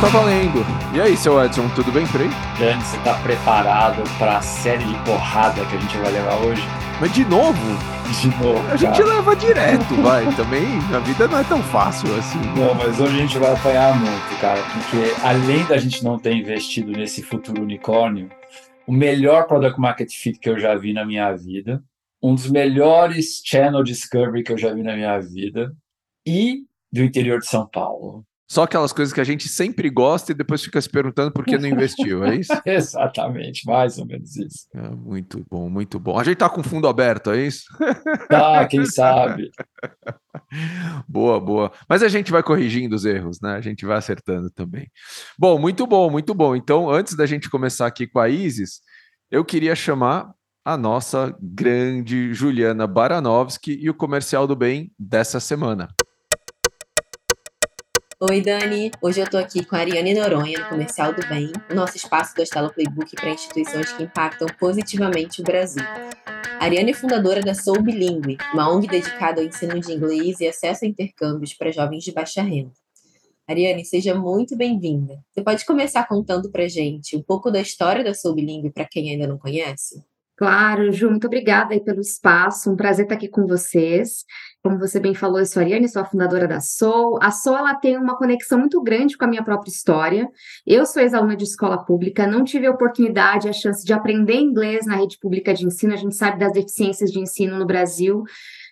tá valendo. E aí, seu Edson, tudo bem por aí? Dani, você tá preparado para a série de porrada que a gente vai levar hoje? Mas de novo? De novo. A gente leva direto, vai. Também a vida não é tão fácil assim. Não, mas hoje a gente vai apanhar muito, cara, porque além da gente não ter investido nesse futuro unicórnio, o melhor product market fit que eu já vi na minha vida, um dos melhores channel discovery que eu já vi na minha vida e do interior de São Paulo. Só aquelas coisas que a gente sempre gosta e depois fica se perguntando por que não investiu, é isso? Exatamente, mais ou menos isso. É, muito bom, muito bom. A gente tá com fundo aberto, é isso? Tá, quem sabe. boa, boa. Mas a gente vai corrigindo os erros, né? A gente vai acertando também. Bom, muito bom, muito bom. Então, antes da gente começar aqui com a Isis, eu queria chamar a nossa grande Juliana Baranovski e o comercial do bem dessa semana. Oi, Dani. Hoje eu tô aqui com a Ariane Noronha, no Comercial do Bem, o nosso espaço do Estalo Playbook para instituições que impactam positivamente o Brasil. A Ariane é fundadora da Soul Bilingue, uma ONG dedicada ao ensino de inglês e acesso a intercâmbios para jovens de baixa renda. Ariane, seja muito bem-vinda. Você pode começar contando para gente um pouco da história da Soul Bilingue para quem ainda não conhece? Claro, Ju, muito obrigada pelo espaço. Um prazer estar aqui com vocês. Como você bem falou, eu sou a Ariane, sou a fundadora da Soul. A Soul ela tem uma conexão muito grande com a minha própria história. Eu sou ex-aluna de escola pública, não tive a oportunidade, a chance de aprender inglês na rede pública de ensino. A gente sabe das deficiências de ensino no Brasil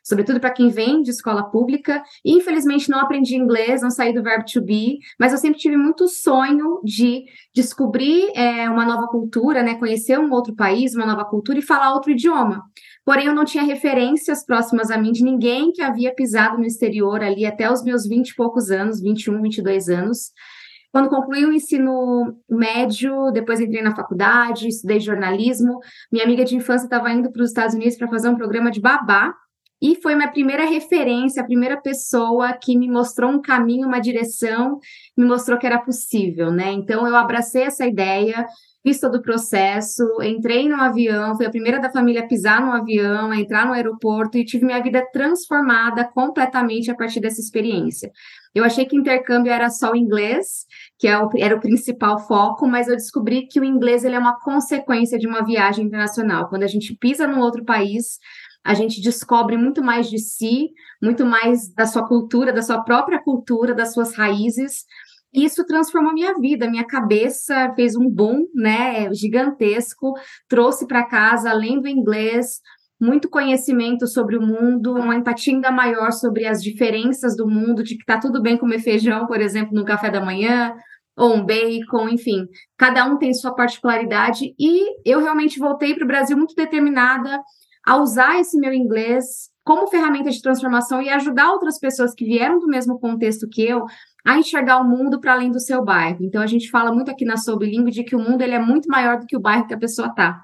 sobretudo para quem vem de escola pública. E, infelizmente, não aprendi inglês, não saí do verbo to be, mas eu sempre tive muito sonho de descobrir é, uma nova cultura, né, conhecer um outro país, uma nova cultura e falar outro idioma. Porém, eu não tinha referências próximas a mim de ninguém que havia pisado no exterior ali até os meus 20 e poucos anos, 21, 22 anos. Quando concluí o ensino médio, depois entrei na faculdade, estudei jornalismo. Minha amiga de infância estava indo para os Estados Unidos para fazer um programa de babá e foi minha primeira referência, a primeira pessoa que me mostrou um caminho, uma direção, me mostrou que era possível, né? Então eu abracei essa ideia, fiz todo o processo, entrei no avião, fui a primeira da família a pisar no avião, a entrar no aeroporto e tive minha vida transformada completamente a partir dessa experiência. Eu achei que intercâmbio era só o inglês, que é era o principal foco, mas eu descobri que o inglês ele é uma consequência de uma viagem internacional. Quando a gente pisa num outro país, a gente descobre muito mais de si, muito mais da sua cultura, da sua própria cultura, das suas raízes. E isso transformou minha vida, minha cabeça fez um boom, né, gigantesco, trouxe para casa, além do inglês, muito conhecimento sobre o mundo, uma empatia ainda maior sobre as diferenças do mundo, de que tá tudo bem comer feijão, por exemplo, no café da manhã, ou um bacon, enfim, cada um tem sua particularidade. E eu realmente voltei para o Brasil muito determinada a usar esse meu inglês como ferramenta de transformação e ajudar outras pessoas que vieram do mesmo contexto que eu a enxergar o mundo para além do seu bairro. Então a gente fala muito aqui na Soul Bilingue de que o mundo ele é muito maior do que o bairro que a pessoa está.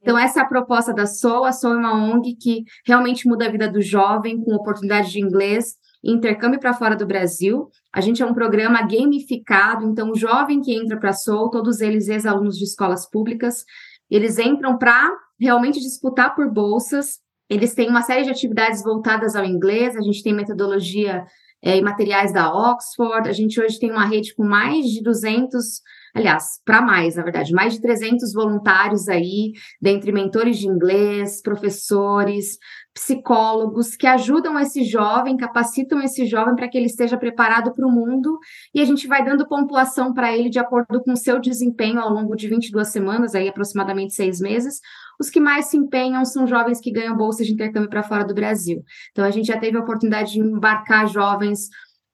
Então essa é a proposta da Soul. A Soul é uma ONG que realmente muda a vida do jovem com oportunidade de inglês e intercâmbio para fora do Brasil. A gente é um programa gamificado, então o jovem que entra para a Soul, todos eles ex-alunos de escolas públicas, eles entram para realmente disputar por bolsas. Eles têm uma série de atividades voltadas ao inglês, a gente tem metodologia é, e materiais da Oxford, a gente hoje tem uma rede com mais de 200 aliás, para mais, na verdade, mais de 300 voluntários aí, dentre mentores de inglês, professores, psicólogos que ajudam esse jovem, capacitam esse jovem para que ele esteja preparado para o mundo e a gente vai dando pontuação para ele de acordo com o seu desempenho ao longo de 22 semanas, aí aproximadamente seis meses. Os que mais se empenham são jovens que ganham bolsas de intercâmbio para fora do Brasil. Então a gente já teve a oportunidade de embarcar jovens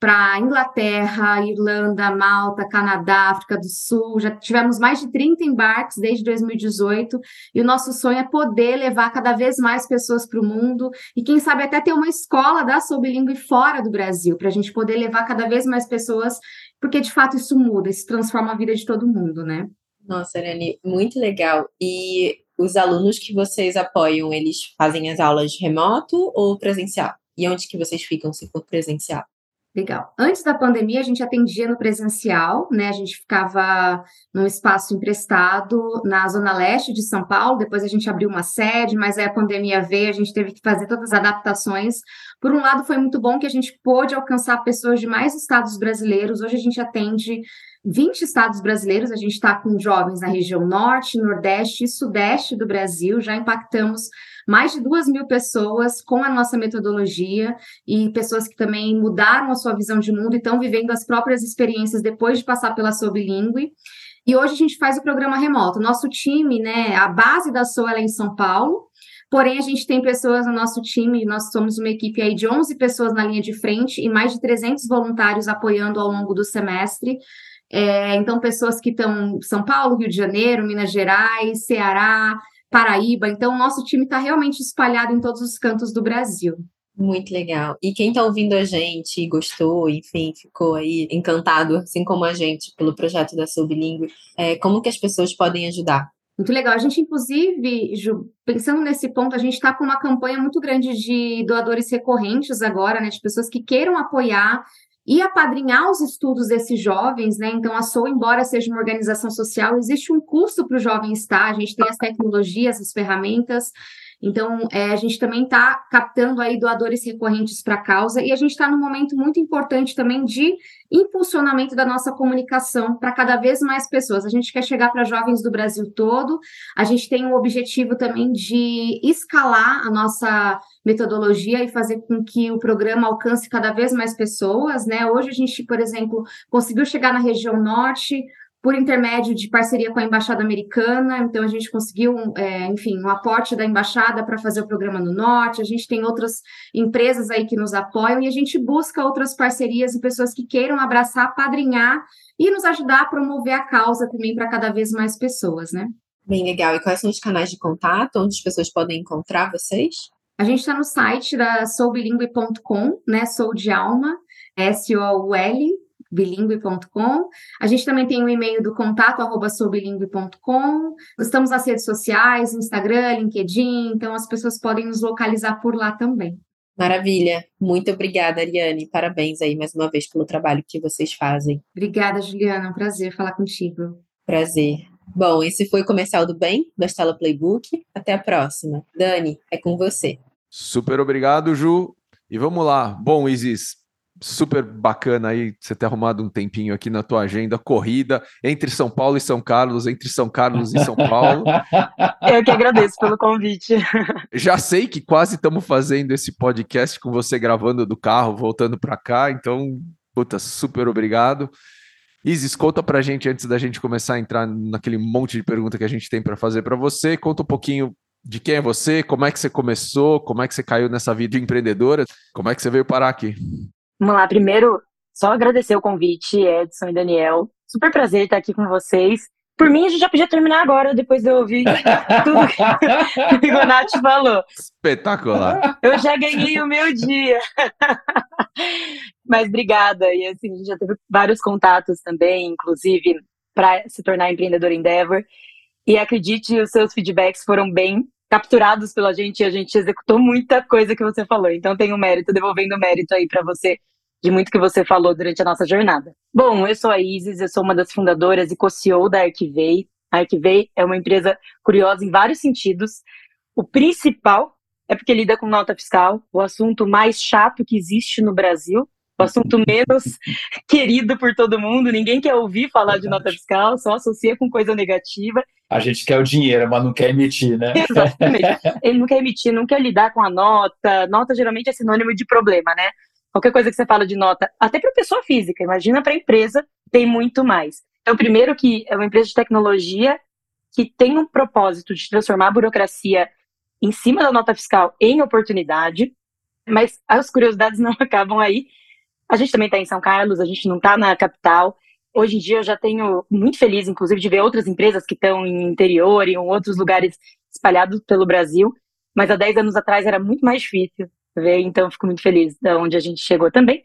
para Inglaterra, Irlanda, Malta, Canadá, África do Sul. Já tivemos mais de 30 embarques desde 2018 e o nosso sonho é poder levar cada vez mais pessoas para o mundo e quem sabe até ter uma escola da Soul Bilingue fora do Brasil, para a gente poder levar cada vez mais pessoas, porque de fato isso muda, isso transforma a vida de todo mundo, né? Nossa, Arane, muito legal. E os alunos que vocês apoiam, eles fazem as aulas remoto ou presencial? E onde que vocês ficam se for presencial? Legal. Antes da pandemia, a gente atendia no presencial, né? A gente ficava num espaço emprestado na zona leste de São Paulo. Depois a gente abriu uma sede, mas aí a pandemia veio, a gente teve que fazer todas as adaptações. Por um lado, foi muito bom que a gente pôde alcançar pessoas de mais estados brasileiros. Hoje a gente atende 20 estados brasileiros, a gente está com jovens na região norte, nordeste e sudeste do Brasil, já impactamos mais de duas mil pessoas com a nossa metodologia e pessoas que também mudaram a sua visão de mundo e estão vivendo as próprias experiências depois de passar pela sua bilíngue. E hoje a gente faz o programa remoto. Nosso time, né, a base da SOA é em São Paulo, Porém, a gente tem pessoas no nosso time, nós somos uma equipe aí de 11 pessoas na linha de frente e mais de 300 voluntários apoiando ao longo do semestre. É, então, pessoas que estão em São Paulo, Rio de Janeiro, Minas Gerais, Ceará, Paraíba. Então, o nosso time está realmente espalhado em todos os cantos do Brasil. Muito legal. E quem está ouvindo a gente gostou, enfim, ficou aí encantado, assim como a gente, pelo projeto da Sublingue, é, como que as pessoas podem ajudar? Muito legal. A gente, inclusive, Ju, pensando nesse ponto, a gente está com uma campanha muito grande de doadores recorrentes agora, né? De pessoas que queiram apoiar e apadrinhar os estudos desses jovens, né? Então, a SOU, embora seja uma organização social, existe um custo para o jovem estar, a gente tem as tecnologias, as ferramentas, então, é, a gente também está captando aí doadores recorrentes para a causa e a gente está num momento muito importante também de impulsionamento da nossa comunicação para cada vez mais pessoas. A gente quer chegar para jovens do Brasil todo, a gente tem o objetivo também de escalar a nossa metodologia e fazer com que o programa alcance cada vez mais pessoas, né? Hoje a gente, por exemplo, conseguiu chegar na região norte, por intermédio de parceria com a Embaixada Americana, então a gente conseguiu, é, enfim, um aporte da Embaixada para fazer o programa no Norte, a gente tem outras empresas aí que nos apoiam e a gente busca outras parcerias e pessoas que queiram abraçar, padrinhar e nos ajudar a promover a causa também para cada vez mais pessoas, né? Bem legal. E quais são os canais de contato onde as pessoas podem encontrar vocês? A gente está no site da soubilingue.com, né? Sou de alma, S-O-U-L, bilingue.com. A gente também tem o um e-mail do contato arroba soubilingue.com. Estamos nas redes sociais, Instagram, LinkedIn, então as pessoas podem nos localizar por lá também. Maravilha. Muito obrigada, Ariane. Parabéns aí mais uma vez pelo trabalho que vocês fazem. Obrigada, Juliana. É um prazer falar contigo. Prazer. Bom, esse foi o Comercial do Bem, da Estela Playbook. Até a próxima. Dani, é com você. Super obrigado, Ju. E vamos lá. Bom, Isis, super bacana aí você ter arrumado um tempinho aqui na tua agenda corrida entre São Paulo e São Carlos, entre São Carlos e São Paulo. Eu que agradeço pelo convite. Já sei que quase estamos fazendo esse podcast com você gravando do carro, voltando para cá, então, puta, super obrigado. Isis, conta pra gente antes da gente começar a entrar naquele monte de pergunta que a gente tem para fazer para você, conta um pouquinho de quem é você, como é que você começou, como é que você caiu nessa vida empreendedora, como é que você veio parar aqui? Vamos lá, primeiro, só agradecer o convite, Edson e Daniel. Super prazer estar aqui com vocês. Por mim, a gente já podia terminar agora, depois de eu ouvir tudo que o Nath falou. Espetacular. Eu já ganhei o meu dia. Mas obrigada. E assim, a gente já teve vários contatos também, inclusive para se tornar empreendedor Endeavor. E acredite, os seus feedbacks foram bem capturados pela gente e a gente executou muita coisa que você falou. Então tem um mérito, devolvendo mérito aí para você de muito que você falou durante a nossa jornada. Bom, eu sou a Isis, eu sou uma das fundadoras e co-CEO da Arquivei. A Arquivei é uma empresa curiosa em vários sentidos. O principal é porque lida com nota fiscal, o assunto mais chato que existe no Brasil, o assunto menos querido por todo mundo, ninguém quer ouvir falar de nota fiscal, só associa com coisa negativa. A gente quer o dinheiro, mas não quer emitir, né? Exatamente. Ele não quer emitir, não quer lidar com a nota. Nota geralmente é sinônimo de problema, né? Qualquer coisa que você fala de nota, até para pessoa física, imagina para empresa, tem muito mais. Então, primeiro que é uma empresa de tecnologia que tem um propósito de transformar a burocracia em cima da nota fiscal em oportunidade, mas as curiosidades não acabam aí. A gente também está em São Carlos, a gente não está na capital. Hoje em dia eu já tenho muito feliz, inclusive, de ver outras empresas que estão em interior e em outros lugares espalhados pelo Brasil. Mas há 10 anos atrás era muito mais difícil ver, então fico muito feliz de onde a gente chegou também.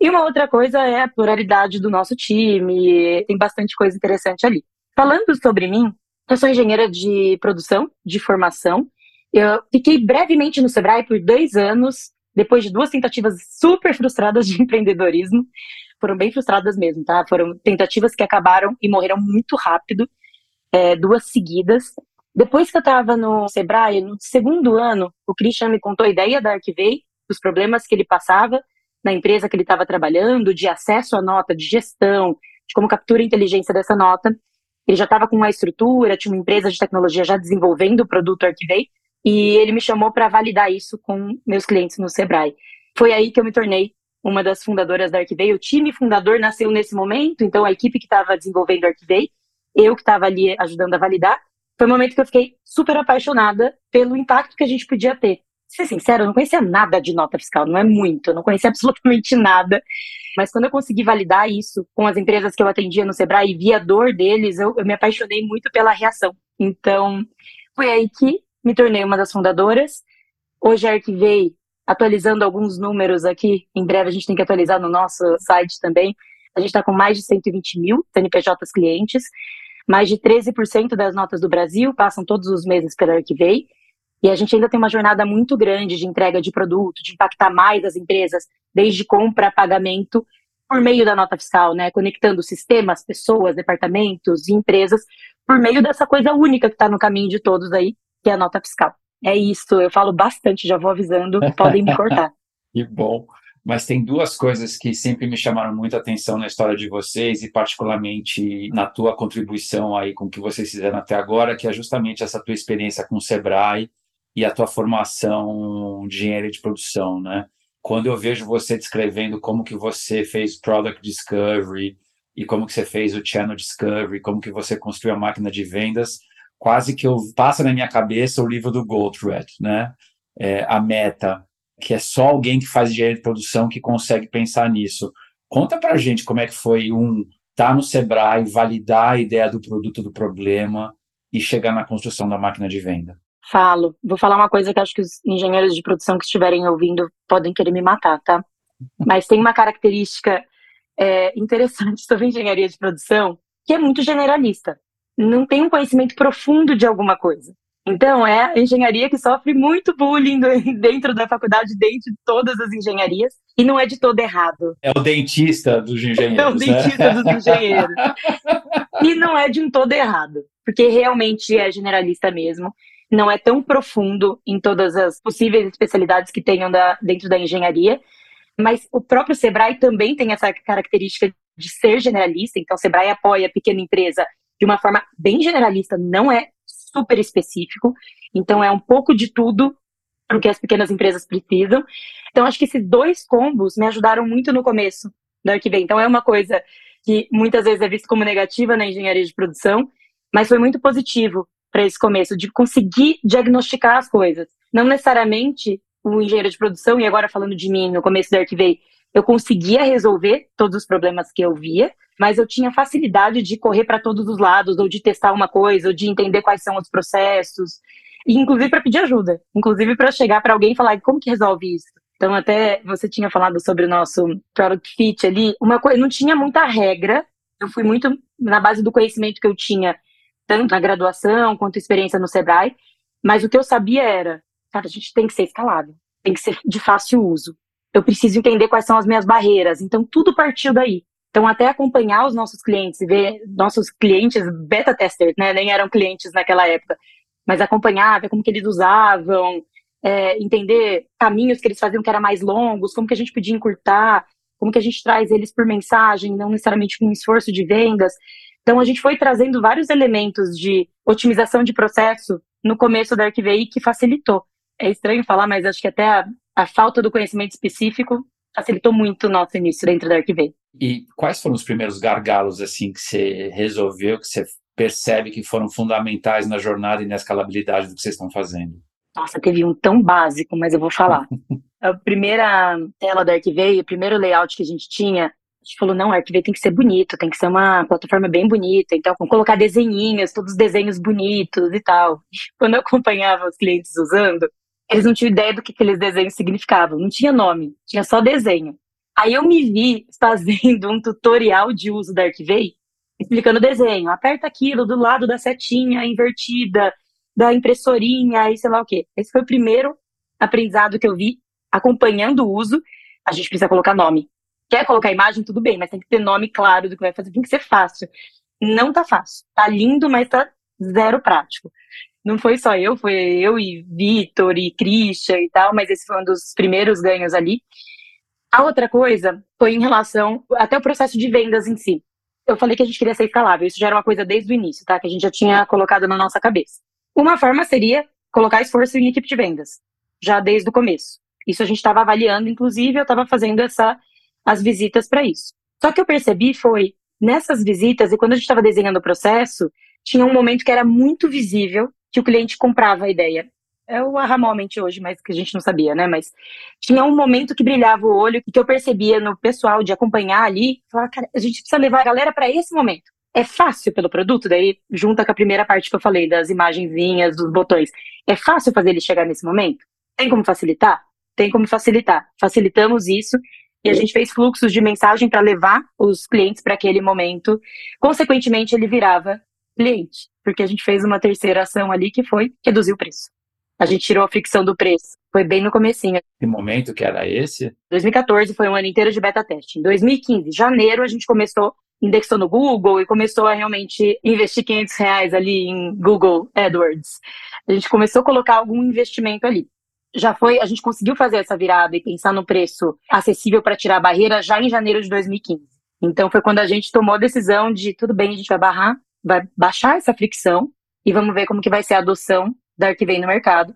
E uma outra coisa é a pluralidade do nosso time, tem bastante coisa interessante ali. Falando sobre mim, eu sou engenheira de produção, de formação. Eu fiquei brevemente no Sebrae por dois anos, depois de duas tentativas super frustradas de empreendedorismo, foram bem frustradas mesmo, tá? Foram tentativas que acabaram e morreram muito rápido, é, duas seguidas. Depois que eu estava no Sebrae, no segundo ano, o Christian me contou a ideia da Arquivei, os problemas que ele passava na empresa que ele estava trabalhando, de acesso à nota, de gestão, de como captura a inteligência dessa nota. Ele já estava com uma estrutura, tinha uma empresa de tecnologia já desenvolvendo o produto Arquivei, e ele me chamou para validar isso com meus clientes no Sebrae. Foi aí que eu me tornei uma das fundadoras da Arquivei. O time fundador nasceu nesse momento, então a equipe que estava desenvolvendo o Arquivei, eu que estava ali ajudando a validar, foi um momento que eu fiquei super apaixonada pelo impacto que a gente podia ter. Ser sincero, eu não conhecia nada de nota fiscal, não é muito, eu não conhecia absolutamente nada. Mas quando eu consegui validar isso com as empresas que eu atendia no Sebrae e via a dor deles, eu, eu me apaixonei muito pela reação. Então, foi aí que me tornei uma das fundadoras. Hoje Arquivei, atualizando alguns números aqui, em breve a gente tem que atualizar no nosso site também. A gente está com mais de 120 mil CNPJs clientes, mais de 13% das notas do Brasil passam todos os meses pela Arquivei. E a gente ainda tem uma jornada muito grande de entrega de produto, de impactar mais as empresas, desde compra a pagamento, por meio da nota fiscal, né? Conectando sistemas, pessoas, departamentos e empresas, por meio dessa coisa única que está no caminho de todos aí, que é a nota fiscal. É isso, eu falo bastante, já vou avisando, podem me cortar. que bom. Mas tem duas coisas que sempre me chamaram muita atenção na história de vocês e particularmente na tua contribuição aí com o que vocês fizeram até agora, que é justamente essa tua experiência com o Sebrae e a tua formação de engenharia de produção, né? Quando eu vejo você descrevendo como que você fez product discovery e como que você fez o channel discovery, como que você construiu a máquina de vendas, quase que eu passa na minha cabeça o livro do Goldthread, né? É, a meta, que é só alguém que faz engenharia de produção que consegue pensar nisso. Conta pra gente como é que foi um estar tá no Sebrae, validar a ideia do produto do problema e chegar na construção da máquina de venda. Falo. Vou falar uma coisa que acho que os engenheiros de produção que estiverem ouvindo podem querer me matar, tá? Mas tem uma característica é, interessante sobre engenharia de produção que é muito generalista. Não tem um conhecimento profundo de alguma coisa. Então, é a engenharia que sofre muito bullying dentro da faculdade, dentro de todas as engenharias, e não é de todo errado. É o dentista dos engenheiros. É o dentista né? dos engenheiros. e não é de um todo errado, porque realmente é generalista mesmo não é tão profundo em todas as possíveis especialidades que tenham da, dentro da engenharia, mas o próprio Sebrae também tem essa característica de ser generalista, então o Sebrae apoia a pequena empresa de uma forma bem generalista, não é super específico, então é um pouco de tudo o que as pequenas empresas precisam. Então acho que esses dois combos me ajudaram muito no começo do Arquivei. Então é uma coisa que muitas vezes é visto como negativa na engenharia de produção, mas foi muito positivo, para esse começo, de conseguir diagnosticar as coisas. Não necessariamente o engenheiro de produção, e agora falando de mim, no começo da Arquivei, eu conseguia resolver todos os problemas que eu via, mas eu tinha facilidade de correr para todos os lados, ou de testar uma coisa, ou de entender quais são os processos, e inclusive para pedir ajuda, inclusive para chegar para alguém e falar como que resolve isso. Então, até você tinha falado sobre o nosso product fit ali, uma coisa, não tinha muita regra, eu fui muito na base do conhecimento que eu tinha tanto na graduação quanto experiência no Sebrae, mas o que eu sabia era, cara, a gente tem que ser escalável, tem que ser de fácil uso. Eu preciso entender quais são as minhas barreiras. Então, tudo partiu daí. Então, até acompanhar os nossos clientes ver nossos clientes beta testers, né? Nem eram clientes naquela época, mas acompanhar, ver como que eles usavam, é, entender caminhos que eles faziam que eram mais longos, como que a gente podia encurtar, como que a gente traz eles por mensagem, não necessariamente com esforço de vendas. Então, a gente foi trazendo vários elementos de otimização de processo no começo da Arquivei que facilitou. É estranho falar, mas acho que até a, a falta do conhecimento específico facilitou muito o nosso início dentro da Arquivei. E quais foram os primeiros gargalos assim que você resolveu, que você percebe que foram fundamentais na jornada e na escalabilidade do que vocês estão fazendo? Nossa, teve um tão básico, mas eu vou falar. a primeira tela da Arquivei, o primeiro layout que a gente tinha, gente falou, não, o Arquivei tem que ser bonito, tem que ser uma plataforma bem bonita, então vamos colocar desenhinhos, todos os desenhos bonitos e tal. Quando eu acompanhava os clientes usando, eles não tinham ideia do que aqueles desenhos significavam, não tinha nome, tinha só desenho. Aí eu me vi fazendo um tutorial de uso da Arquivei, explicando o desenho, aperta aquilo do lado da setinha invertida, da impressorinha e sei lá o quê. Esse foi o primeiro aprendizado que eu vi acompanhando o uso. A gente precisa colocar nome. Quer colocar imagem, tudo bem, mas tem que ter nome claro do que vai fazer, tem que ser fácil. Não tá fácil. Tá lindo, mas tá zero prático. Não foi só eu, foi eu e Vitor e Christian e tal, mas esse foi um dos primeiros ganhos ali. A outra coisa foi em relação até o processo de vendas em si. eu falei que a gente queria ser escalável. Isso já era uma coisa desde o início, tá? Que a gente já tinha colocado na nossa cabeça. Uma forma seria colocar esforço em equipe de vendas, já desde o começo. Isso a gente estava avaliando, inclusive eu estava fazendo essa, as visitas para isso. Só que eu percebi foi nessas visitas e quando a gente estava desenhando o processo, tinha um momento que era muito visível que o cliente comprava a ideia. É o aha moment hoje, mas que a gente não sabia, né? Mas tinha um momento que brilhava o olho que eu percebia no pessoal de acompanhar ali, falar, cara, a gente precisa levar a galera para esse momento. É fácil pelo produto, daí junta com a primeira parte que eu falei das imagenzinhas, dos botões. É fácil fazer ele chegar nesse momento? Tem como facilitar? Tem como facilitar. Facilitamos isso e a gente fez fluxos de mensagem para levar os clientes para aquele momento. Consequentemente, ele virava cliente, porque a gente fez uma terceira ação ali que foi reduzir o preço. A gente tirou a fricção do preço. Foi bem no comecinho. Que momento que era esse? 2014 foi um ano inteiro de beta teste. Em 2015, janeiro, a gente começou, indexou no Google e começou a realmente investir 500 reais ali em Google AdWords. A gente começou a colocar algum investimento ali. Já foi, a gente conseguiu fazer essa virada e pensar no preço acessível para tirar a barreira já em janeiro de 2015. Então foi quando a gente tomou a decisão de tudo bem, a gente vai barrar, vai baixar essa fricção e vamos ver como que vai ser a adoção da Arquivei no mercado.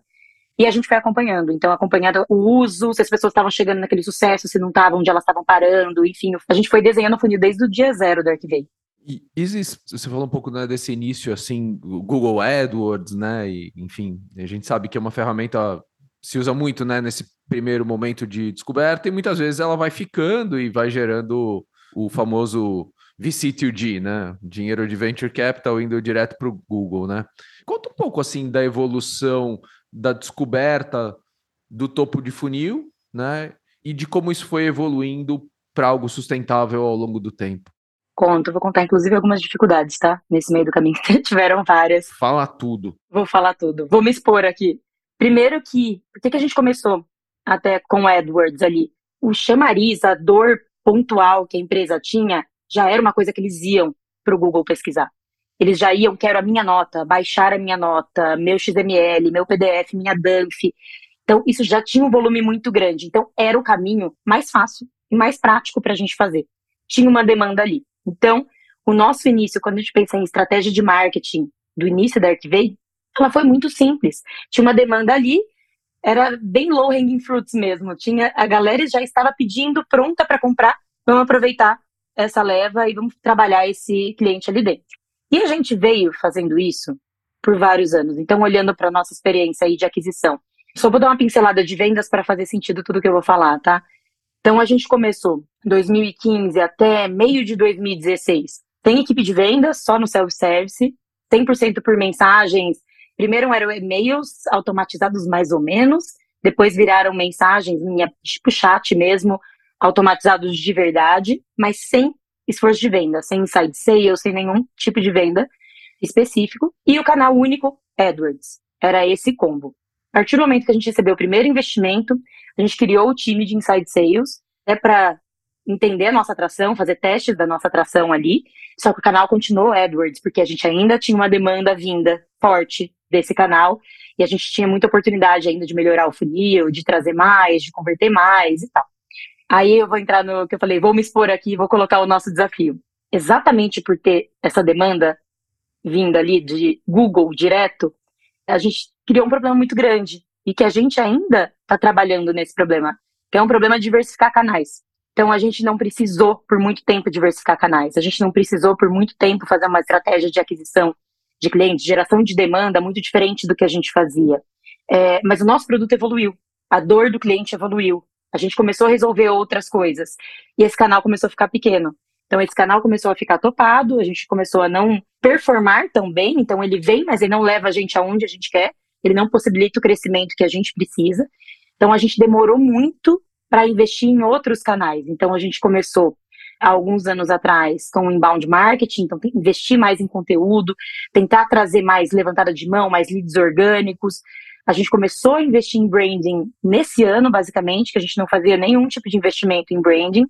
E a gente foi acompanhando, então acompanhando o uso, se as pessoas estavam chegando naquele sucesso, se não estavam, onde elas estavam parando, enfim. A gente foi desenhando o funil desde o dia zero da Arquivei. E Isis, você falou um pouco né, desse início, assim, Google AdWords, né, e, enfim, a gente sabe que é uma ferramenta se usa muito, né, nesse primeiro momento de descoberta e muitas vezes ela vai ficando e vai gerando o famoso VC2G, né, dinheiro de venture capital indo direto para o Google, né? Conta um pouco assim da evolução da descoberta do topo de funil, né? E de como isso foi evoluindo para algo sustentável ao longo do tempo. Conto, vou contar inclusive algumas dificuldades, tá? Nesse meio do caminho tiveram várias. Fala tudo. Vou falar tudo. Vou me expor aqui. Primeiro que, por que, que a gente começou até com o AdWords ali? O chamariz, a dor pontual que a empresa tinha, já era uma coisa que eles iam para o Google pesquisar. Eles já iam, quero a minha nota, baixar a minha nota, meu XML, meu PDF, minha DANF. Então, isso já tinha um volume muito grande. Então, era o caminho mais fácil e mais prático para a gente fazer. Tinha uma demanda ali. Então, o nosso início, quando a gente pensa em estratégia de marketing do início da Arquivei, ela foi muito simples. Tinha uma demanda ali, era bem low hanging fruits mesmo. Tinha a galera já estava pedindo, pronta para comprar. Vamos aproveitar essa leva e vamos trabalhar esse cliente ali dentro. E a gente veio fazendo isso por vários anos. Então, olhando para a nossa experiência aí de aquisição, só vou dar uma pincelada de vendas para fazer sentido tudo que eu vou falar, tá? Então, a gente começou em 2015 até meio de 2016. Tem equipe de vendas só no self-service, 100% por mensagens. Primeiro eram e-mails automatizados mais ou menos, depois viraram mensagens, tipo chat mesmo, automatizados de verdade, mas sem esforço de venda, sem inside sales, sem nenhum tipo de venda específico. E o canal único AdWords. Era esse combo. A partir do momento que a gente recebeu o primeiro investimento, a gente criou o time de inside sales, é para entender a nossa atração, fazer testes da nossa atração ali. Só que o canal continuou AdWords, porque a gente ainda tinha uma demanda vinda forte desse canal e a gente tinha muita oportunidade ainda de melhorar o funil, de trazer mais, de converter mais e tal. Aí eu vou entrar no que eu falei, vou me expor aqui, vou colocar o nosso desafio. Exatamente por ter essa demanda vinda ali de Google direto, a gente criou um problema muito grande e que a gente ainda está trabalhando nesse problema, que é um problema de diversificar canais. Então a gente não precisou por muito tempo diversificar canais, a gente não precisou por muito tempo fazer uma estratégia de aquisição de clientes, geração de demanda muito diferente do que a gente fazia. É, mas o nosso produto evoluiu, a dor do cliente evoluiu, a gente começou a resolver outras coisas. E esse canal começou a ficar pequeno. Então, esse canal começou a ficar topado, a gente começou a não performar tão bem. Então, ele vem, mas ele não leva a gente aonde a gente quer. Ele não possibilita o crescimento que a gente precisa. Então, a gente demorou muito para investir em outros canais. Então, a gente começou há alguns anos atrás com inbound marketing, então investir mais em conteúdo, tentar trazer mais levantada de mão, mais leads orgânicos, a gente começou a investir em branding nesse ano, basicamente, que a gente não fazia nenhum tipo de investimento em branding,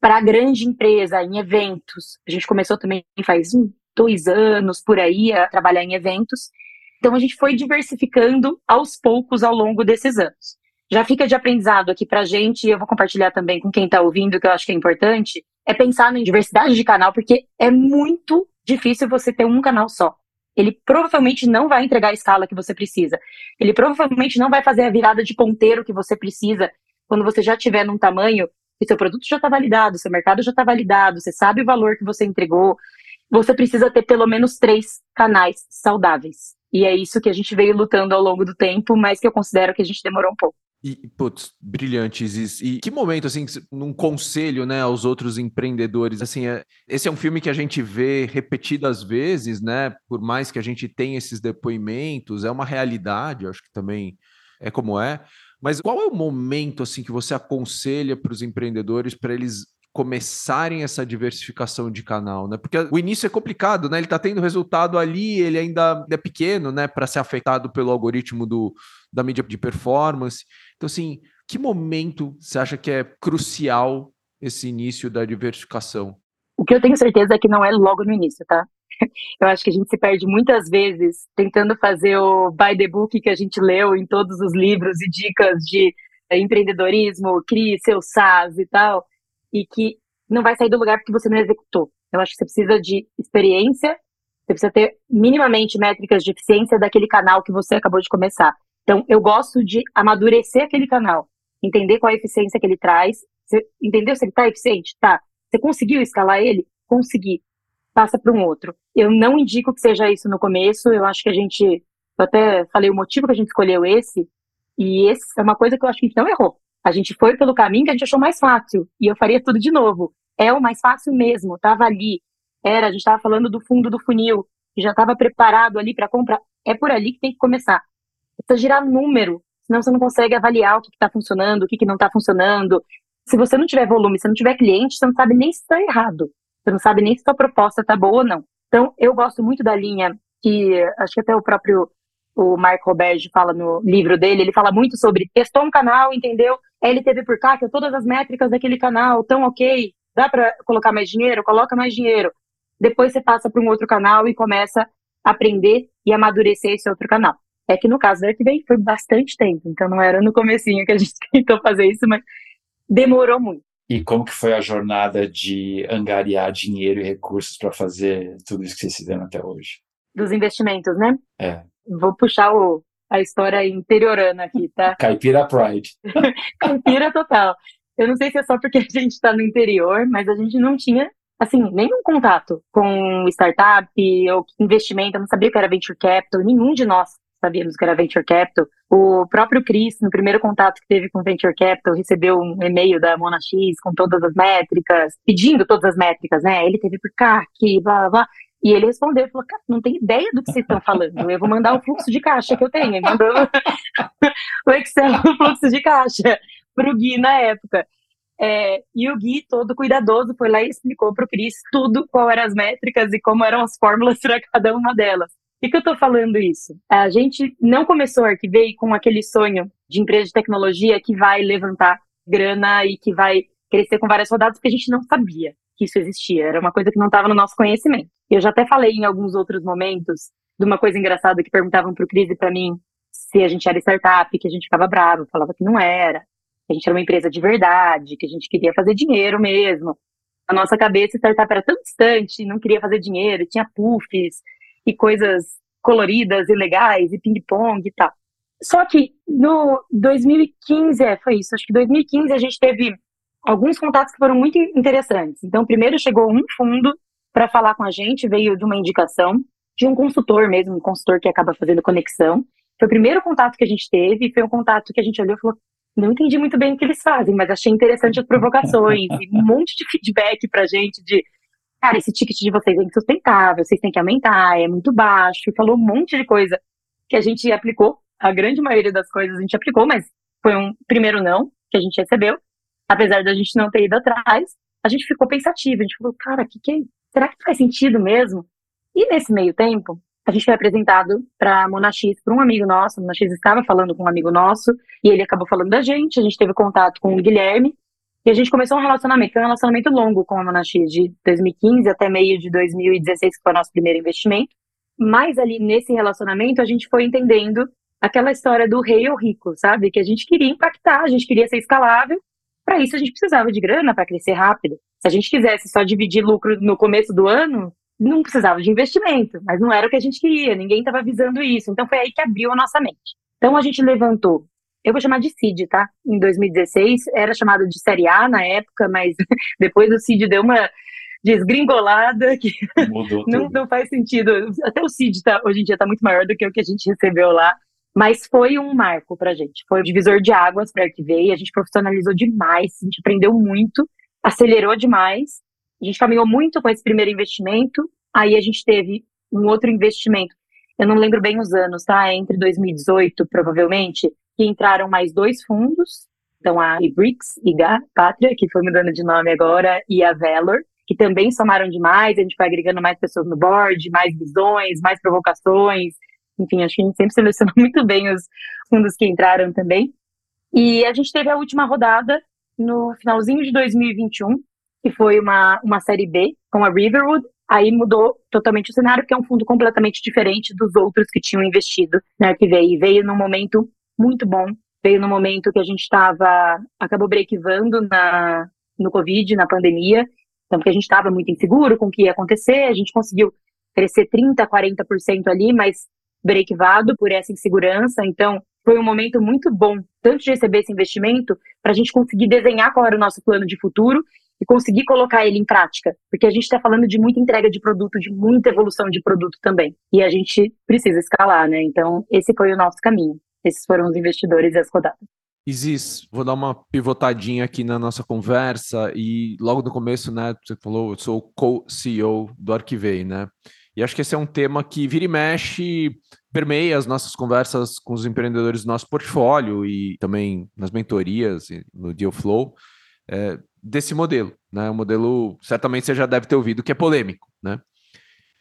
para grande empresa, em eventos. A gente começou também faz dois anos por aí a trabalhar em eventos. Então a gente foi diversificando aos poucos ao longo desses anos. Já fica de aprendizado aqui para a gente, e eu vou compartilhar também com quem está ouvindo, que eu acho que é importante. é pensar em diversidade de canal, porque é muito difícil você ter um canal só. Ele provavelmente não vai entregar a escala que você precisa. Ele provavelmente não vai fazer a virada de ponteiro que você precisa quando você já tiver num tamanho que seu produto já está validado, seu mercado já está validado, você sabe o valor que você entregou. Você precisa ter pelo menos três canais saudáveis. E é isso que a gente veio lutando ao longo do tempo, mas que eu considero que a gente demorou um pouco. E, putz, brilhantes. E que momento, assim, num conselho, né, aos outros empreendedores, assim, é, esse é um filme que a gente vê repetidas vezes, né, por mais que a gente tenha esses depoimentos, é uma realidade, acho que também é como é. Mas qual é o momento, assim, que você aconselha para os empreendedores para eles começarem essa diversificação de canal, né? Porque o início é complicado, né? Ele está tendo resultado ali, ele ainda é pequeno, né, para ser afetado pelo algoritmo do, da mídia de performance. Então, assim, que momento você acha que é crucial esse início da diversificação? O que eu tenho certeza é que não é logo no início, tá? Eu acho que a gente se perde muitas vezes tentando fazer o by the book que a gente leu em todos os livros e dicas de empreendedorismo, crie seu SaaS e tal e que não vai sair do lugar porque você não executou. Eu acho que você precisa de experiência, você precisa ter minimamente métricas de eficiência daquele canal que você acabou de começar. Então, eu gosto de amadurecer aquele canal, entender qual a eficiência que ele traz. Você entendeu se ele está eficiente? Tá. Você conseguiu escalar ele? Consegui. Passa para um outro. Eu não indico que seja isso no começo. Eu acho que a gente. Eu até falei o motivo que a gente escolheu esse. E esse é uma coisa que eu acho que a gente não errou. A gente foi pelo caminho que a gente achou mais fácil. E eu faria tudo de novo. É o mais fácil mesmo, estava ali. Era, a gente estava falando do fundo do funil, que já estava preparado ali para comprar. É por ali que tem que começar. Precisa girar número, senão você não consegue avaliar o que está funcionando, o que, que não está funcionando. Se você não tiver volume, se não tiver cliente, você não sabe nem se está errado. Você não sabe nem se sua proposta está boa ou não. Então, eu gosto muito da linha que acho que até o próprio o Marco Roberge fala no livro dele, ele fala muito sobre testou um canal, entendeu? LTV por CAC, todas as métricas daquele canal estão ok, dá para colocar mais dinheiro? Coloca mais dinheiro. Depois você passa para um outro canal e começa a aprender e amadurecer esse outro canal. É que no caso da Arquibem foi bastante tempo, então não era no comecinho que a gente tentou fazer isso, mas demorou muito. E como que foi a jornada de angariar dinheiro e recursos para fazer tudo isso que vocês fizeram até hoje? Dos investimentos, né? É. Vou puxar o, a história interiorana aqui, tá? Caipira Pride. Caipira total. Eu não sei se é só porque a gente está no interior, mas a gente não tinha, assim, nenhum contato com startup ou investimento. Eu não sabia o que era venture capital. Nenhum de nós sabíamos que era venture capital. O próprio Chris, no primeiro contato que teve com venture capital, recebeu um e-mail da Mona X com todas as métricas, pedindo todas as métricas, né? Ele teve por CAC, blá, blá, blá. E ele respondeu, falou, cara, não tem ideia do que vocês estão falando. Eu vou mandar o fluxo de caixa que eu tenho. Ele mandou o Excel, o fluxo de caixa para o Gui na época. É, e o Gui, todo cuidadoso, foi lá e explicou para o Cris tudo, qual eram as métricas e como eram as fórmulas para cada uma delas. Por que eu estou falando isso? A gente não começou a Arquivei com aquele sonho de empresa de tecnologia que vai levantar grana e que vai crescer com várias rodadas, porque a gente não sabia que isso existia. Era uma coisa que não estava no nosso conhecimento. Eu já até falei em alguns outros momentos de uma coisa engraçada que perguntavam para o Cris e para mim se a gente era startup, que a gente ficava bravo, falava que não era, que a gente era uma empresa de verdade, que a gente queria fazer dinheiro mesmo. A nossa cabeça, startup era tão distante, não queria fazer dinheiro, tinha puffs e coisas coloridas e legais e ping-pong e tal. Só que no 2015, é, foi isso, acho que 2015 a gente teve alguns contatos que foram muito interessantes. Então, primeiro chegou um fundo para falar com a gente, veio de uma indicação de um consultor mesmo, um consultor que acaba fazendo conexão. Foi o primeiro contato que a gente teve, foi um contato que a gente olhou e falou: não entendi muito bem o que eles fazem, mas achei interessante as provocações e um monte de feedback para gente de cara, esse ticket de vocês é insustentável, vocês têm que aumentar, é muito baixo, falou um monte de coisa que a gente aplicou, a grande maioria das coisas a gente aplicou, mas foi um primeiro não que a gente recebeu apesar da gente não ter ido atrás, a gente ficou pensativo, a gente falou, cara, que que será que faz sentido mesmo? E nesse meio tempo, a gente foi apresentado para a Monax por um amigo nosso, a Monax estava falando com um amigo nosso, e ele acabou falando da gente, a gente teve contato com o Guilherme, e a gente começou um relacionamento, foi um relacionamento longo com a Monax, de 2015 até meio de 2016, que foi o nosso primeiro investimento, mas ali nesse relacionamento a gente foi entendendo aquela história do rei ou rico, sabe? Que a gente queria impactar, a gente queria ser escalável, para isso a gente precisava de grana para crescer rápido. Se a gente quisesse só dividir lucro no começo do ano, não precisava de investimento, mas não era o que a gente queria, ninguém estava visando isso. Então foi aí que abriu a nossa mente. Então a gente levantou, eu vou chamar de CID, tá? Em 2016 era chamado de Série A na época, mas depois o CID deu uma desgringolada que não, não, faz sentido. Até o CID tá, hoje em dia está muito maior do que o que a gente recebeu lá. Mas foi um marco para a gente. Foi o divisor de águas para Arquivei. A gente profissionalizou demais, a gente aprendeu muito, acelerou demais. A gente caminhou muito com esse primeiro investimento. Aí a gente teve um outro investimento. Eu não lembro bem os anos, tá? Entre 2018, provavelmente, que entraram mais dois fundos. Então, a Ibrix, IGA, Pátria, que foi mudando de nome agora, e a Valor, que também somaram demais. A gente foi agregando mais pessoas no board, mais visões, mais provocações. Enfim, acho que a gente sempre selecionou muito bem os fundos que entraram também. E a gente teve a última rodada no finalzinho de 2021, que foi uma, uma série B com a Riverwood. Aí mudou totalmente o cenário, porque é um fundo completamente diferente dos outros que tinham investido na que veio. veio num momento muito bom. Veio no momento que a gente estava, acabou breakivando na, no Covid, na pandemia, então, porque a gente estava muito inseguro com o que ia acontecer, a gente conseguiu crescer 30%, 40% ali, mas breakivado por essa insegurança. Então, foi um momento muito bom, tanto de receber esse investimento, para a gente conseguir desenhar qual era o nosso plano de futuro e conseguir colocar ele em prática. Porque a gente está falando de muita entrega de produto, de muita evolução de produto também. E a gente precisa escalar, né? Então, esse foi o nosso caminho. Esses foram os investidores e as rodadas. Isis, vou dar uma pivotadinha aqui na nossa conversa e logo no começo, né, você falou, eu sou co-CEO do Arquivei, né? E acho que esse é um tema que vira e mexe, permeia as nossas conversas com os empreendedores do nosso portfólio e também nas mentorias, no Deal Flow, é, desse modelo, né? O modelo, certamente você já deve ter ouvido, que é polêmico, né?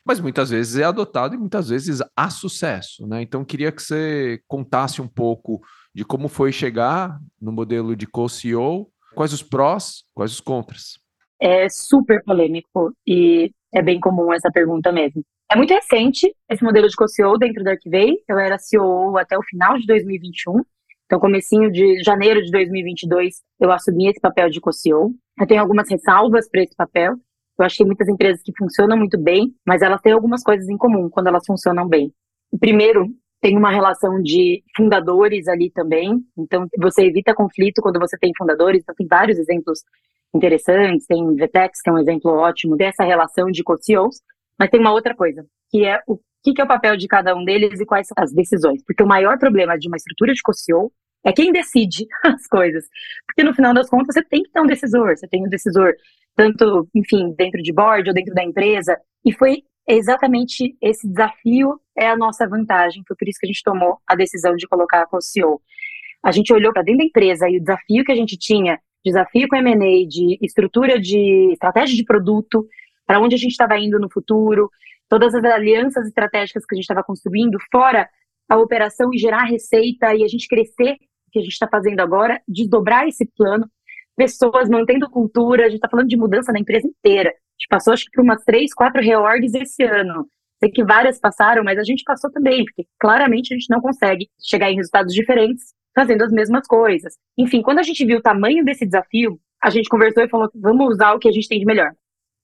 Mas muitas vezes é adotado e muitas vezes há sucesso, né? Então queria que você contasse um pouco de como foi chegar no modelo de co-CEO, quais os prós, quais os contras. É super polêmico e é bem comum essa pergunta mesmo. É muito recente esse modelo de co-CEO dentro da Arquivei. Eu era CEO até o final de 2021. Então, comecinho de janeiro de 2022, eu assumi esse papel de co-CEO. Eu tenho algumas ressalvas para esse papel. Eu acho que tem muitas empresas que funcionam muito bem, mas elas têm algumas coisas em comum quando elas funcionam bem. Primeiro, tem uma relação de fundadores ali também, então você evita conflito quando você tem fundadores, então tem vários exemplos interessantes, tem Vetex, que é um exemplo ótimo dessa relação de co-CEOs, mas tem uma outra coisa, que é o que, é o papel de cada um deles e quais são as decisões, porque o maior problema de uma estrutura de co-CEO é quem decide as coisas, porque no final das contas você tem que ter um decisor, você tem um decisor tanto, enfim, dentro de board ou dentro da empresa. E foi exatamente esse desafio é a nossa vantagem. Foi por isso que a gente tomou a decisão de colocar a CEO. A gente olhou para dentro da empresa e o desafio que a gente tinha, desafio com M&A, de estrutura de estratégia de produto, para onde a gente estava indo no futuro, todas as alianças estratégicas que a gente estava construindo, fora a operação e gerar receita e a gente crescer, que a gente está fazendo agora, desdobrar esse plano, pessoas, mantendo cultura. A gente está falando de mudança na empresa inteira. A gente passou, acho que, por umas três, quatro reorgs esse ano. Sei que várias passaram, mas a gente passou também, porque claramente a gente não consegue chegar em resultados diferentes fazendo as mesmas coisas. Enfim, quando a gente viu o tamanho desse desafio, a gente conversou e falou: vamos usar o que a gente tem de melhor.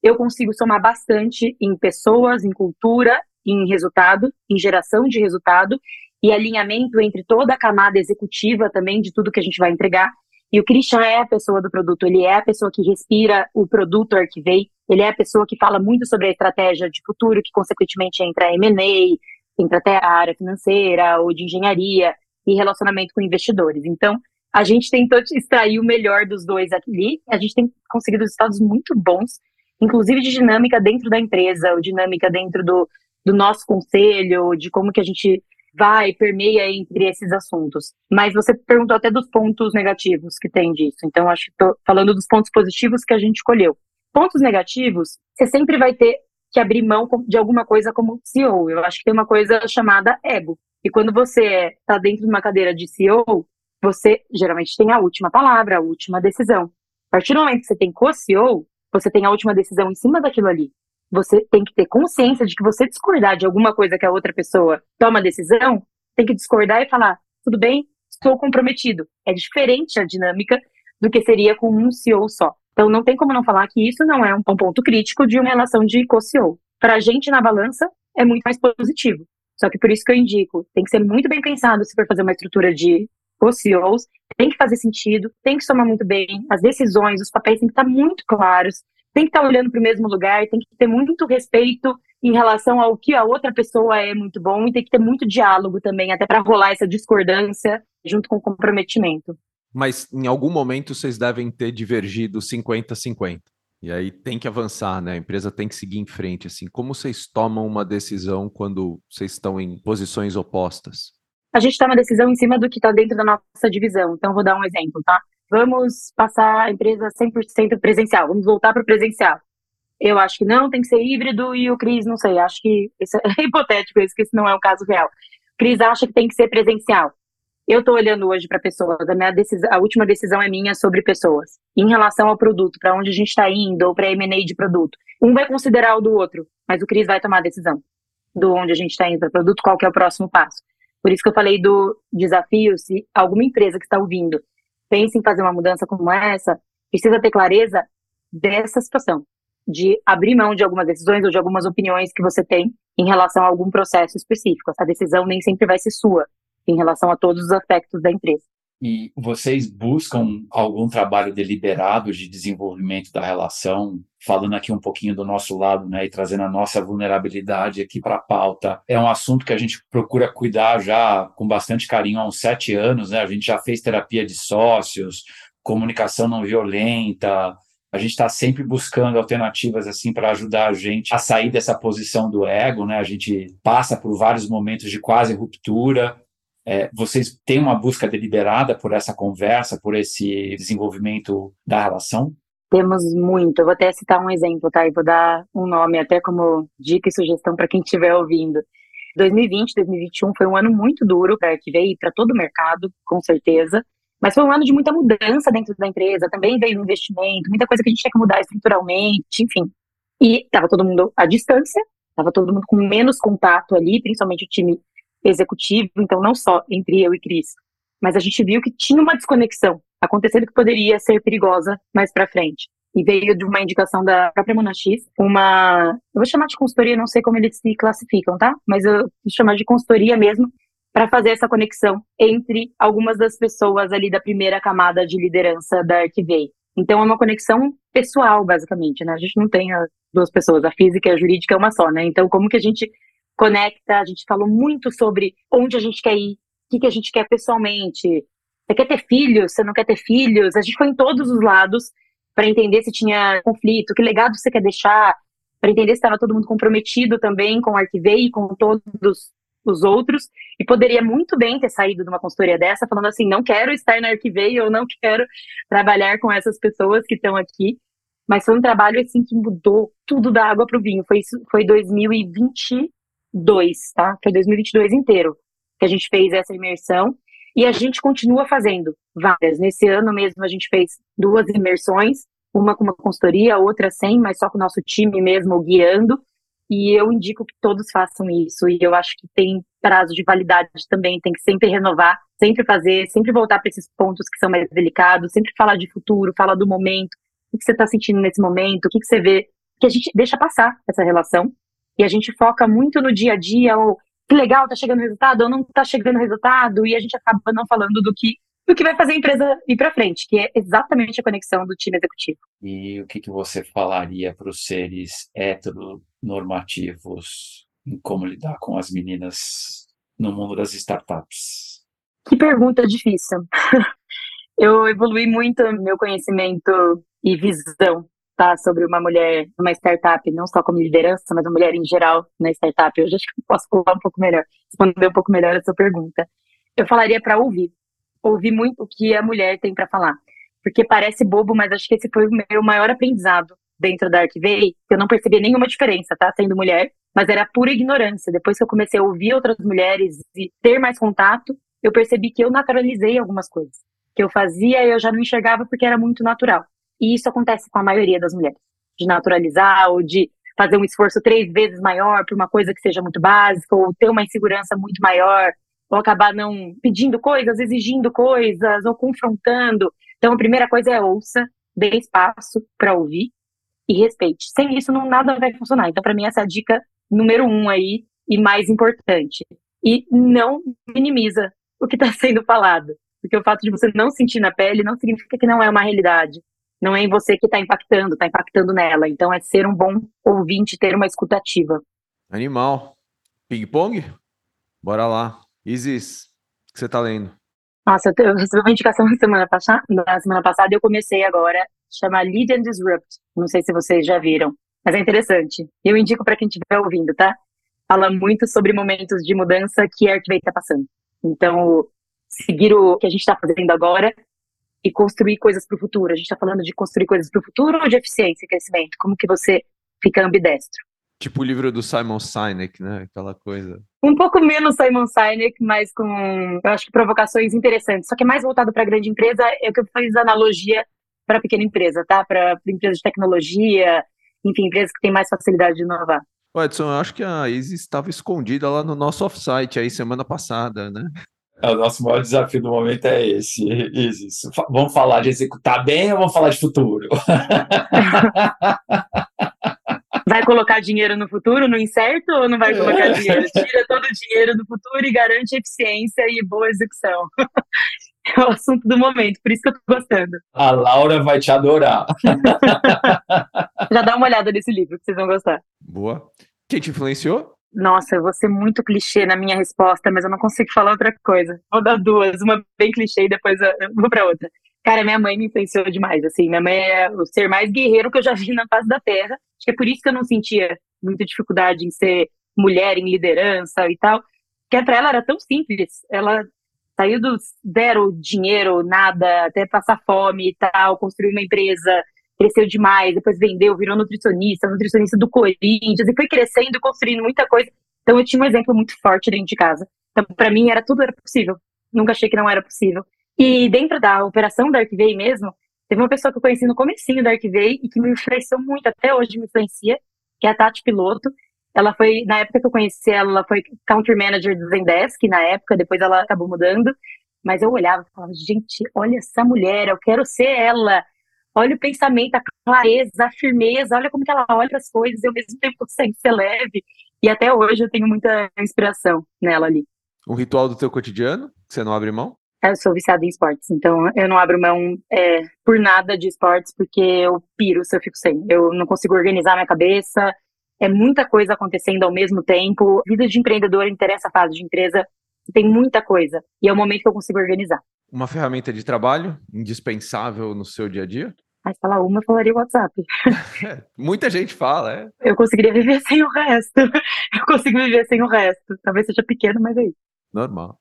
Eu consigo somar bastante em pessoas, em cultura, em resultado, em geração de resultado e alinhamento entre toda a camada executiva também de tudo que a gente vai entregar e o Christian é a pessoa do produto, ele é a pessoa que respira o produto Arquivei, ele é a pessoa que fala muito sobre a estratégia de futuro, que consequentemente entra M&A, entra até a área financeira ou de engenharia e relacionamento com investidores. Então, a gente tentou extrair o melhor dos dois aqui, a gente tem conseguido resultados muito bons, inclusive de dinâmica dentro da empresa, ou dinâmica dentro do, do nosso conselho, de como que a gente vai, permeia entre esses assuntos. Mas você perguntou até dos pontos negativos que tem disso. Então, acho que estou falando dos pontos positivos que a gente escolheu. Pontos negativos, você sempre vai ter que abrir mão de alguma coisa como CEO. Eu acho que tem uma coisa chamada ego. E quando você está dentro de uma cadeira de CEO, você geralmente tem a última palavra, a última decisão. A partir do momento que você tem co-CEO, você tem a última decisão em cima daquilo ali você tem que ter consciência de que você discordar de alguma coisa que a outra pessoa toma decisão, tem que discordar e falar, tudo bem, estou comprometido. É diferente a dinâmica do que seria com um CEO só. Então, não tem como não falar que isso não é um ponto crítico de uma relação de co-CEO. Para a gente, na balança, é muito mais positivo. Só que por isso que eu indico, tem que ser muito bem pensado se for fazer uma estrutura de co-CEOs, tem que fazer sentido, tem que somar muito bem, as decisões, os papéis têm que estar muito claros, tem que estar olhando para o mesmo lugar, tem que ter muito respeito em relação ao que a outra pessoa é muito bom e tem que ter muito diálogo também, até para rolar essa discordância junto com o comprometimento. Mas em algum momento vocês devem ter divergido 50-50. E aí tem que avançar, né? A empresa tem que seguir em frente. Assim, como vocês tomam uma decisão quando vocês estão em posições opostas? A gente toma decisão em cima do que está dentro da nossa divisão. Então, vou dar um exemplo, tá? Vamos passar a empresa 100% presencial, vamos voltar para o presencial. Eu acho que não, tem que ser híbrido, e o Cris, não sei, acho que isso é hipotético, isso que isso não é o caso real. Cris acha que tem que ser presencial. Eu estou olhando hoje para pessoas, a, minha decisão, a última decisão é minha sobre pessoas. Em relação ao produto, para onde a gente está indo, ou para M&A de produto. Um vai considerar o do outro, mas o Cris vai tomar a decisão do onde a gente está indo para produto, qual que é o próximo passo. Por isso que eu falei do desafio, se alguma empresa que está ouvindo pensa em fazer uma mudança como essa, precisa ter clareza dessa situação, de abrir mão de algumas decisões ou de algumas opiniões que você tem em relação a algum processo específico. Essa decisão nem sempre vai ser sua em relação a todos os aspectos da empresa. E vocês buscam algum trabalho deliberado de desenvolvimento da relação? Falando aqui um pouquinho do nosso lado, né, e trazendo a nossa vulnerabilidade aqui para a pauta. É um assunto que a gente procura cuidar já com bastante carinho há uns sete anos, né? A gente já fez terapia de sócios, comunicação não violenta, a gente está sempre buscando alternativas assim para ajudar a gente a sair dessa posição do ego, né? A gente passa por vários momentos de quase ruptura é, vocês têm uma busca deliberada por essa conversa, por esse desenvolvimento da relação? Temos muito. Eu vou até citar um exemplo, tá? E vou dar um nome até como dica e sugestão para quem estiver ouvindo. 2020, 2021 foi um ano muito duro para a Arquivei e para todo o mercado, com certeza. Mas foi um ano de muita mudança dentro da empresa. Também veio investimento, muita coisa que a gente tinha que mudar estruturalmente, enfim. E estava todo mundo à distância, estava todo mundo com menos contato ali, principalmente o time executivo, então não só entre eu e Cris, mas a gente viu que tinha uma desconexão acontecendo que poderia ser perigosa mais para frente. E veio de uma indicação da própria Monax, uma, eu vou chamar de consultoria, não sei como eles se classificam, tá? Mas eu vou chamar de consultoria mesmo, para fazer essa conexão entre algumas das pessoas ali da primeira camada de liderança da Arquivei. Então é uma conexão pessoal, basicamente, né? A gente não tem duas pessoas, a física e a jurídica é uma só, né? Então como que a gente conecta, a gente falou muito sobre onde a gente quer ir, o que, que a gente quer pessoalmente. Você quer ter filhos, você não quer ter filhos? A gente foi em todos os lados para entender se tinha conflito, que legado você quer deixar, para entender se estava todo mundo comprometido também com o Arquivei e com todos os outros, e poderia muito bem ter saído de uma consultoria dessa falando assim, não quero estar na Arquivei, ou não quero trabalhar com essas pessoas que estão aqui, mas foi um trabalho assim que mudou tudo da água para o vinho, foi, foi 2020, 2022, tá? Foi 2022 inteiro que a gente fez essa imersão e a gente continua fazendo várias. Nesse ano mesmo a gente fez duas imersões, uma com uma consultoria, outra sem, mas só com o nosso time mesmo guiando. E eu indico que todos façam isso. E eu acho que tem prazo de validade também, tem que sempre renovar, sempre fazer, sempre voltar para esses pontos que são mais delicados, sempre falar de futuro, falar do momento, o que você está sentindo nesse momento, o que, que você vê, que a gente deixa passar essa relação e a gente foca muito no dia a dia, ou que legal, tá chegando resultado, ou não tá chegando resultado, e a gente acaba não falando do que do que vai fazer a empresa ir para frente, que é exatamente a conexão do time executivo. E o que, que você falaria para os seres heteronormativos em como lidar com as meninas no mundo das startups? Que pergunta difícil. Eu evolui muito meu conhecimento e visão tá, sobre uma mulher numa startup, não só como liderança, mas uma mulher em geral na startup. Eu acho que posso falar um pouco melhor, responder um pouco melhor a sua pergunta. Eu falaria para ouvir, ouvir muito o que a mulher tem para falar, porque parece bobo, mas acho que esse foi o meu maior aprendizado dentro da Arquivei, eu não percebi nenhuma diferença, tá, sendo mulher, mas era pura ignorância. Depois que eu comecei a ouvir outras mulheres e ter mais contato, eu percebi que eu naturalizei algumas coisas. Que eu fazia eu já não enxergava porque era muito natural. E isso acontece com a maioria das mulheres, de naturalizar ou de fazer um esforço três vezes maior por uma coisa que seja muito básica, ou ter uma insegurança muito maior, ou acabar não pedindo coisas, exigindo coisas, ou confrontando. Então, a primeira coisa é ouça, dê espaço para ouvir e respeite. Sem isso, não, nada vai funcionar. Então, para mim, essa é a dica número um aí e mais importante. E não minimiza o que está sendo falado. Porque o fato de você não sentir na pele não significa que não é uma realidade. Não é em você que está impactando, está impactando nela. Então, é ser um bom ouvinte, ter uma escutativa. Animal. Ping-pong? Bora lá. Isis, o que você está lendo? Nossa, eu recebi uma indicação na semana, passada, na semana passada e eu comecei agora, chama Lead and Disrupt. Não sei se vocês já viram, mas é interessante. Eu indico para quem estiver ouvindo, tá? Fala muito sobre momentos de mudança que a Arcvay está passando. Então, seguir o que a gente está fazendo agora e construir coisas para o futuro. A gente está falando de construir coisas para o futuro ou de eficiência e crescimento? Como que você fica ambidestro? Tipo o livro do Simon Sinek, né? Aquela coisa. Um pouco menos Simon Sinek, mas com, eu acho que provocações interessantes. Só que é mais voltado para a grande empresa, é o que eu fiz analogia para pequena empresa, tá? Para empresa de tecnologia, enfim, empresas que têm mais facilidade de inovar. Edson, eu acho que a Isis estava escondida lá no nosso offsite aí semana passada, né? É, o nosso maior desafio do momento é esse, Isis. Vamos falar de executar bem ou vamos falar de futuro? Vai colocar dinheiro no futuro, no incerto, ou não vai colocar dinheiro? Tira todo o dinheiro do futuro e garante eficiência e boa execução. É o assunto do momento, por isso que eu tô gostando. A Laura vai te adorar. Já dá uma olhada nesse livro, que vocês vão gostar. Boa. Quem te influenciou? Nossa, eu vou ser muito clichê na minha resposta, mas eu não consigo falar outra coisa. Vou dar duas, uma bem clichê e depois eu vou para outra. Cara, minha mãe me influenciou demais, assim. Minha mãe é o ser mais guerreiro que eu já vi na face da Terra. Acho que é por isso que eu não sentia muita dificuldade em ser mulher em liderança e tal. Porque para ela era tão simples. Ela saiu do zero dinheiro, nada, até passar fome e tal, construiu uma empresa, cresceu demais, depois vendeu, virou nutricionista, nutricionista do Corinthians, e foi crescendo e construindo muita coisa. Então eu tinha um exemplo muito forte dentro de casa. Então, para mim, era tudo era possível. Nunca achei que não era possível. E dentro da operação da Arquivei mesmo, teve uma pessoa que eu conheci no comecinho da Arquivei e que me influenciou muito, até hoje me influencia, que é a Tati Piloto. Ela foi, na época que eu conheci ela, ela foi country manager do Zendesk, na época, depois ela acabou mudando. Mas eu olhava e falava, gente, olha essa mulher, eu quero ser ela. Olha o pensamento, a clareza, a firmeza, olha como que ela olha as coisas e ao mesmo tempo consegue ser leve. E até hoje eu tenho muita inspiração nela ali. Um ritual do teu cotidiano que você não abre mão? Eu sou viciada em esportes, então eu não abro mão é, por nada de esportes, porque eu piro se eu fico sem. Eu não consigo organizar minha cabeça, é muita coisa acontecendo ao mesmo tempo. Vida de empreendedor interessa a fase de empresa, tem muita coisa. E é o momento que eu consigo organizar. Uma ferramenta de trabalho indispensável no seu dia a dia? Mas falar uma, eu falaria WhatsApp. É, muita gente fala, é. Eu conseguiria viver sem o resto. Eu consigo viver sem o resto. Talvez seja pequeno, mas é isso. Normal.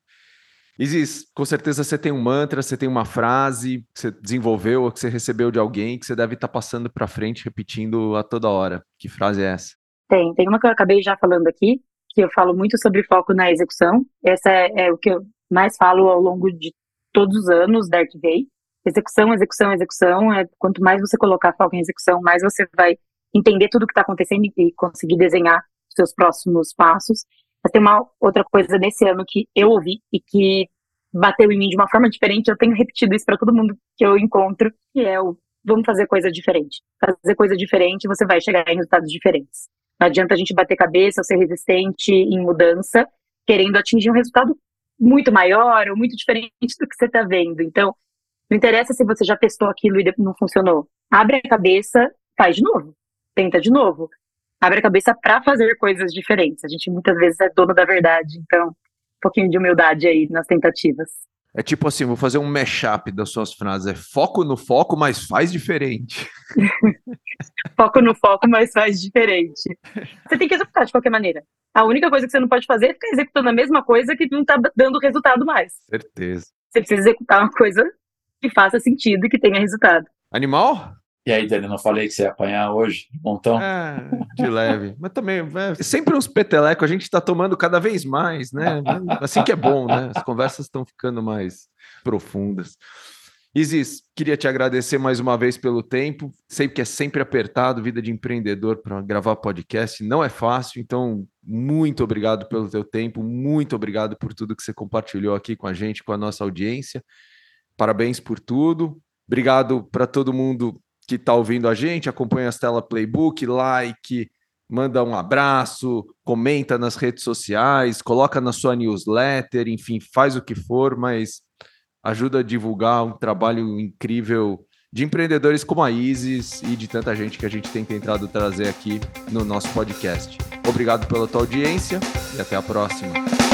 Isis, com certeza você tem um mantra, você tem uma frase que você desenvolveu ou que você recebeu de alguém que você deve estar passando para frente, repetindo a toda hora. Que frase é essa? Tem, tem uma que eu acabei já falando aqui, que eu falo muito sobre foco na execução. Essa é, é o que eu mais falo ao longo de todos os anos da Arquivei. Execução, execução, execução. É, quanto mais você colocar foco em execução, mais você vai entender tudo o que está acontecendo e conseguir desenhar seus próximos passos. Mas tem uma outra coisa nesse ano que eu ouvi e que bateu em mim de uma forma diferente. Eu tenho repetido isso para todo mundo que eu encontro, que é o vamos fazer coisa diferente. Fazer coisa diferente, você vai chegar em resultados diferentes. Não adianta a gente bater cabeça ou ser resistente em mudança, querendo atingir um resultado muito maior ou muito diferente do que você está vendo. Então, não interessa se você já testou aquilo e não funcionou. Abre a cabeça, faz de novo. Tenta de novo. Abre a cabeça para fazer coisas diferentes. A gente muitas vezes é dono da verdade, então, um pouquinho de humildade aí nas tentativas. É tipo assim, vou fazer um mashup das suas frases. É foco no foco, mas faz diferente. foco no foco, mas faz diferente. Você tem que executar de qualquer maneira. A única coisa que você não pode fazer é ficar executando a mesma coisa que não está dando resultado mais. Certeza. Você precisa executar uma coisa que faça sentido e que tenha resultado. Animal? E aí, Dani, não falei que você ia apanhar hoje? Montão? É, de leve. Mas também, é, sempre uns petelecos, a gente está tomando cada vez mais, né? Assim que é bom, né? As conversas estão ficando mais profundas. Isis, queria te agradecer mais uma vez pelo tempo. Sei que é sempre apertado, vida de empreendedor para gravar podcast, não é fácil, então muito obrigado pelo teu tempo, muito obrigado por tudo que você compartilhou aqui com a gente, com a nossa audiência. Parabéns por tudo. Obrigado para todo mundo que está ouvindo a gente, acompanha a Stella Playbook, like, manda um abraço, comenta nas redes sociais, coloca na sua newsletter, enfim, faz o que for, mas ajuda a divulgar um trabalho incrível de empreendedores como a Isis e de tanta gente que a gente tem tentado trazer aqui no nosso podcast. Obrigado pela tua audiência e até a próxima.